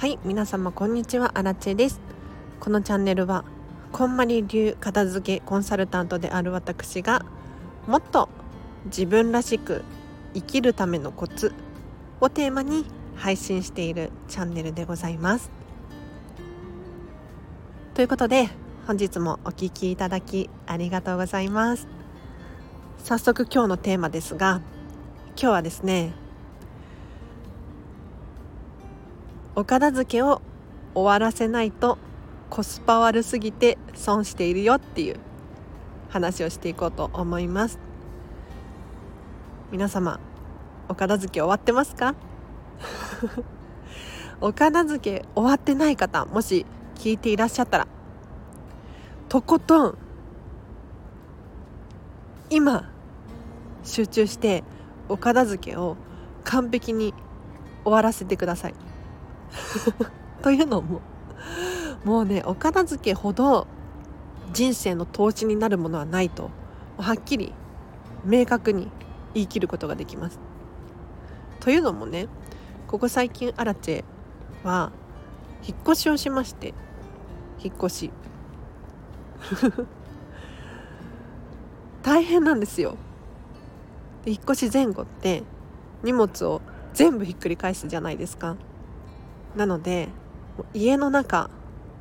はい皆様こんにちは。アラチェです。このチャンネルはこんまり流片付けコンサルタントである私がもっと自分らしく生きるためのコツをテーマに配信しているチャンネルでございます。ということで本日もお聴きいただきありがとうございます。早速今日のテーマですが今日はですねお片付けを終わらせないとコスパ悪すぎて損しているよっていう話をしていこうと思います。皆様お片付け終わってますか？お片付け終わってない方もし聞いていらっしゃったらとことん今集中してお片付けを完璧に終わらせてください。というのももうねお片付けほど人生の投資になるものはないとはっきり明確に言い切ることができます。というのもねここ最近アラチェは引っ越しをしまして引っ越し。大変なんですよ。で引っ越し前後って荷物を全部ひっくり返すじゃないですか。なので家の中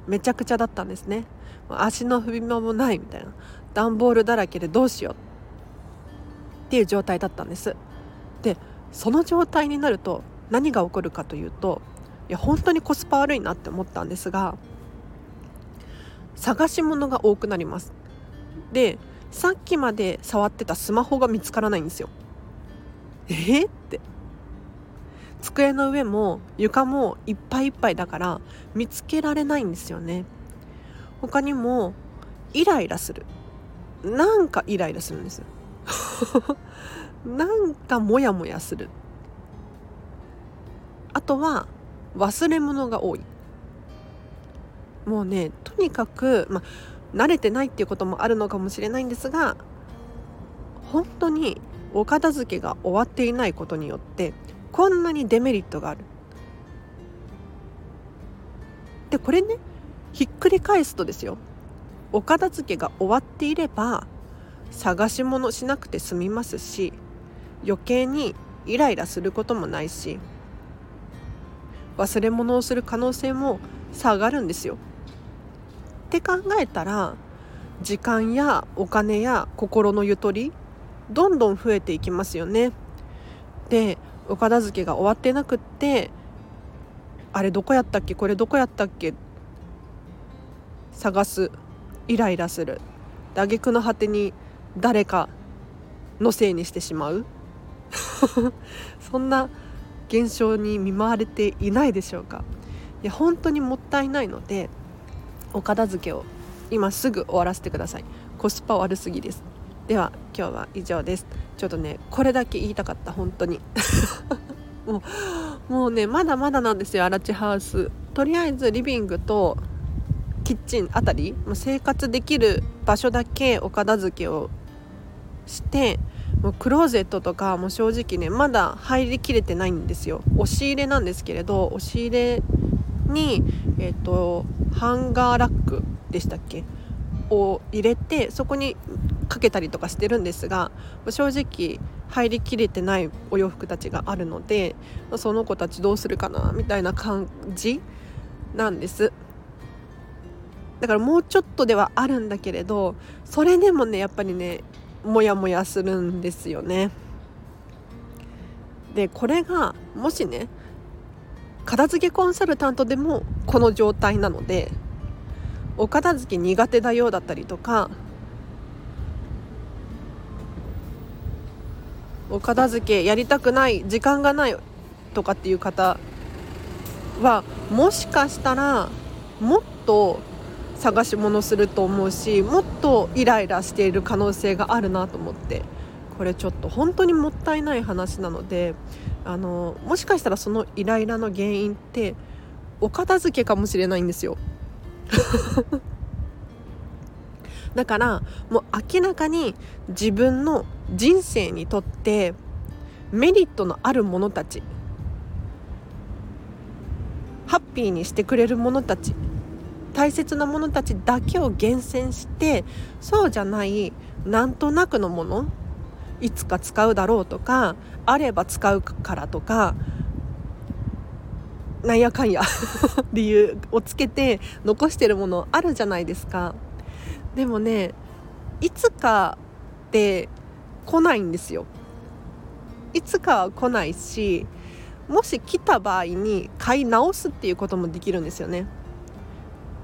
めちゃくちゃだったんですね。足の踏み間もないみたいな。段ボールだらけでどうしよう。っていう状態だったんです。でその状態になると何が起こるかというといや本当にコスパ悪いなって思ったんですが探し物が多くなります。でさっきまで触ってたスマホが見つからないんですよ。えって。机の上も床もいっぱいいっぱいだから見つけられないんですよね。他にもイライラする。なんかイライラするんです なんかモヤモヤする。あとは忘れ物が多い。もうねとにかくまあ慣れてないっていうこともあるのかもしれないんですが本当にお片付けが終わっていないことによってこんなにデメリットがあるでこれねひっくり返すとですよお片付けが終わっていれば探し物しなくて済みますし余計にイライラすることもないし忘れ物をする可能性も下がるんですよ。って考えたら時間やお金や心のゆとりどんどん増えていきますよね。でお片付けが終わってなくってあれどこやったっけ？これどこやったっけ？探す。イライラする。挙句の果てに誰かのせいにしてしまう。そんな現象に見舞われていないでしょうか。いや本当にもったいないのでお片付けを今すぐ終わらせてください。コスパ悪すぎです。では今日は以上です。ちょっとねこれだけ言いたかった本当に。もうもうねまだまだなんですよアラチハウス。とりあえずリビングとキッチンあたり生活できる場所だけお片付けをしてもうクローゼットとかも正直ねまだ入りきれてないんですよ。押し入れなんですけれど押し入れにえっ、ー、とハンガーラックでしたっけ？を入れてそこにかけたりとかしてるんですが正直入りきれてないお洋服たちがあるのでその子たちどうするかなみたいな感じなんです。だからもうちょっとではあるんだけれどそれでもねやっぱりねモヤモヤするんですよね。でこれがもしね片付けコンサルタントでもこの状態なのでお片付け苦手だよだったりとかお片付けやりたくない時間がないとかっていう方はもしかしたらもっと探し物すると思うしもっとイライラしている可能性があるなと思ってこれちょっと本当にもったいない話なのであのもしかしたらそのイライラの原因ってお片付けかもしれないんですよ。だからもう明らかに自分の人生にとってメリットのあるものたちハッピーにしてくれるものたち大切なものたちだけを厳選してそうじゃないなんとなくのものいつか使うだろうとかあれば使うからとかなんやかんや 理由をつけて残してるものあるじゃないですか。でもねいつかって来ないんですよ。いつかは来ないしもし来た場合に買い直すっていうこともできるんですよね。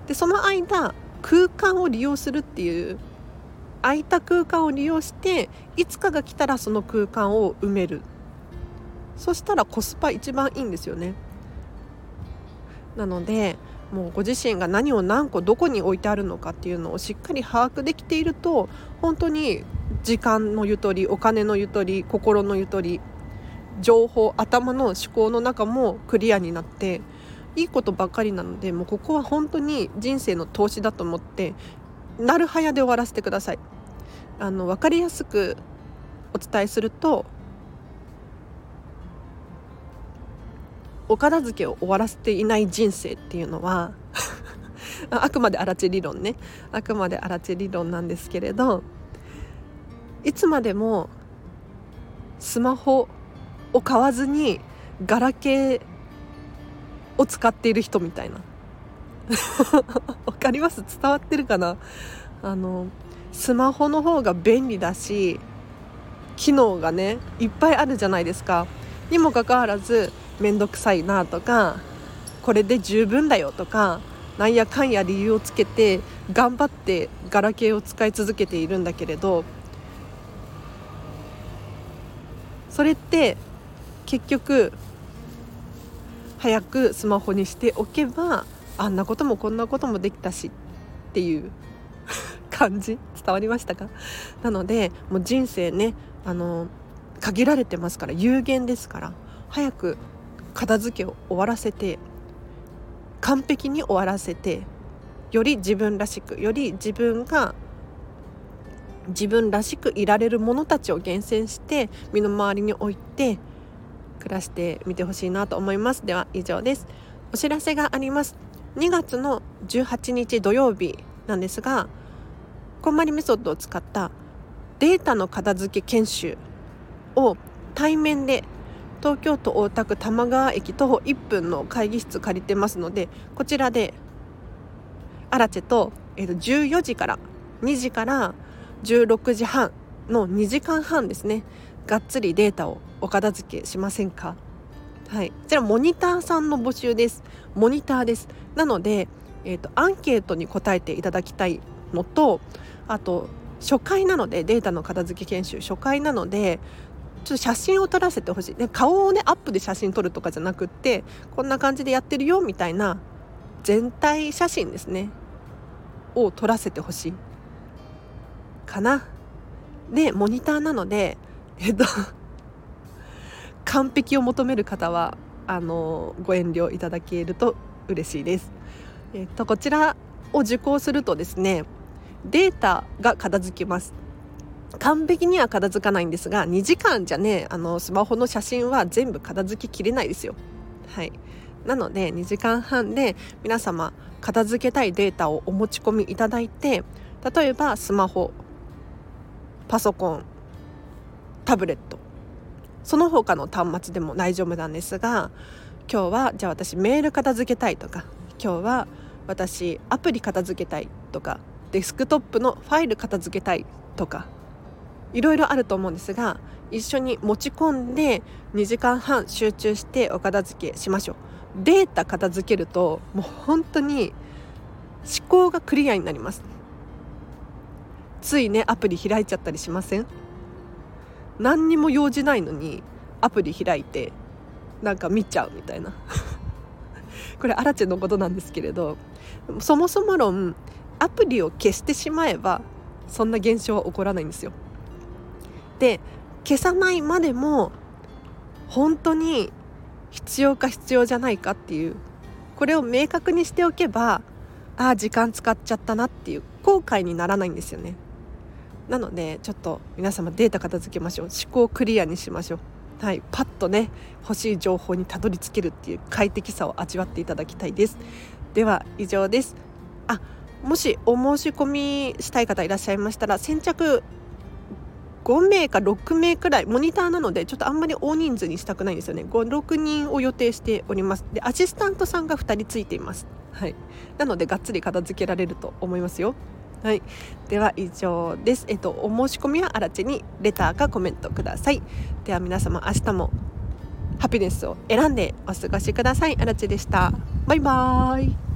でその間空間を利用するっていう空いた空間を利用していつかが来たらその空間を埋める。そしたらコスパ一番いいんですよね。なのでもうご自身が何を何個どこに置いてあるのかっていうのをしっかり把握できていると本当に時間のゆとりお金のゆとり心のゆとり情報頭の思考の中もクリアになっていいことばっかりなのでもうここは本当に人生の投資だと思ってなるはやで終わらせてください。あの分かりやすくお伝えするとお片付けを終わらせていない人生っていうのは あくまでアラチェ理論ね。あくまでアラチェ理論なんですけれどいつまでもスマホを買わずにガラケーを使っている人みたいな。わかります？伝わってるかな？あのスマホの方が便利だし機能がねいっぱいあるじゃないですか。にもかかわらず面倒くさいなとかこれで十分だよとかなんやかんや理由をつけて頑張ってガラケーを使い続けているんだけれどそれって結局早くスマホにしておけばあんなこともこんなこともできたしっていう 感じ？伝わりましたか？なのでもう人生ねあの限られてますから有限ですから早く片付けを終わらせて完璧に終わらせてより自分らしくより自分が自分らしくいられるものたちを厳選して身の回りに置いて暮らしてみてほしいなと思います。では以上です。お知らせがあります。2月の18日土曜日なんですがこんまりメソッドを使ったデータの片付け研修を対面で東京都大田区玉川駅徒歩1分の会議室借りてますのでこちらでアラチェと,、えー、と14時から2時から16時半の2時間半ですねがっつりデータをお片付けしませんか？はい。こちらモニターさんの募集です。モニターです。なので、えーと、アンケートに答えていただきたいのとあと初回なのでデータの片付け研修初回なのでちょっと写真を撮らせてほしい。で顔をねアップで写真撮るとかじゃなくってこんな感じでやってるよみたいな全体写真ですね。を撮らせてほしい。かな。でモニターなのでえっと 完璧を求める方はあのご遠慮いただけると嬉しいです。えっとこちらを受講するとですねデータが片付きます。完璧には片付かないんですが2時間じゃねあのスマホの写真は全部片付ききれないですよ。はい。なので2時間半で皆様片付けたいデータをお持ち込みいただいて例えばスマホパソコンタブレット。その他の端末でも大丈夫なんですが今日はじゃあ私メール片付けたいとか今日は私アプリ片付けたいとかデスクトップのファイル片付けたいとかいろいろあると思うんですが一緒に持ち込んで2時間半集中してお片付けしましょう。データ片付けるともう本当に思考がクリアになります。ついねアプリ開いちゃったりしません？何にも用事ないのにアプリ開いてなんか見ちゃうみたいな。これアラチェのことなんですけれどそもそも論アプリを消してしまえばそんな現象は起こらないんですよ。で消さないまでも本当に必要か必要じゃないかっていうこれを明確にしておけばああ時間使っちゃったなっていう後悔にならないんですよね。なのでちょっと皆様データ片付けましょう。思考クリアにしましょう。はい、パッとね欲しい情報にたどり着けるっていう快適さを味わっていただきたいです。では以上です。あもしお申し込みしたい方いらっしゃいましたら先着5名か6名くらいモニターなのでちょっとあんまり大人数にしたくないんですよね56人を予定しておりますでアシスタントさんが2人ついていますはいなのでがっつり片付けられると思いますよはい、では以上です。えっとお申し込みはあらちにレターかコメントください。では皆様明日もハピネスを選んでお過ごしください。あらちでした。バイバーイ。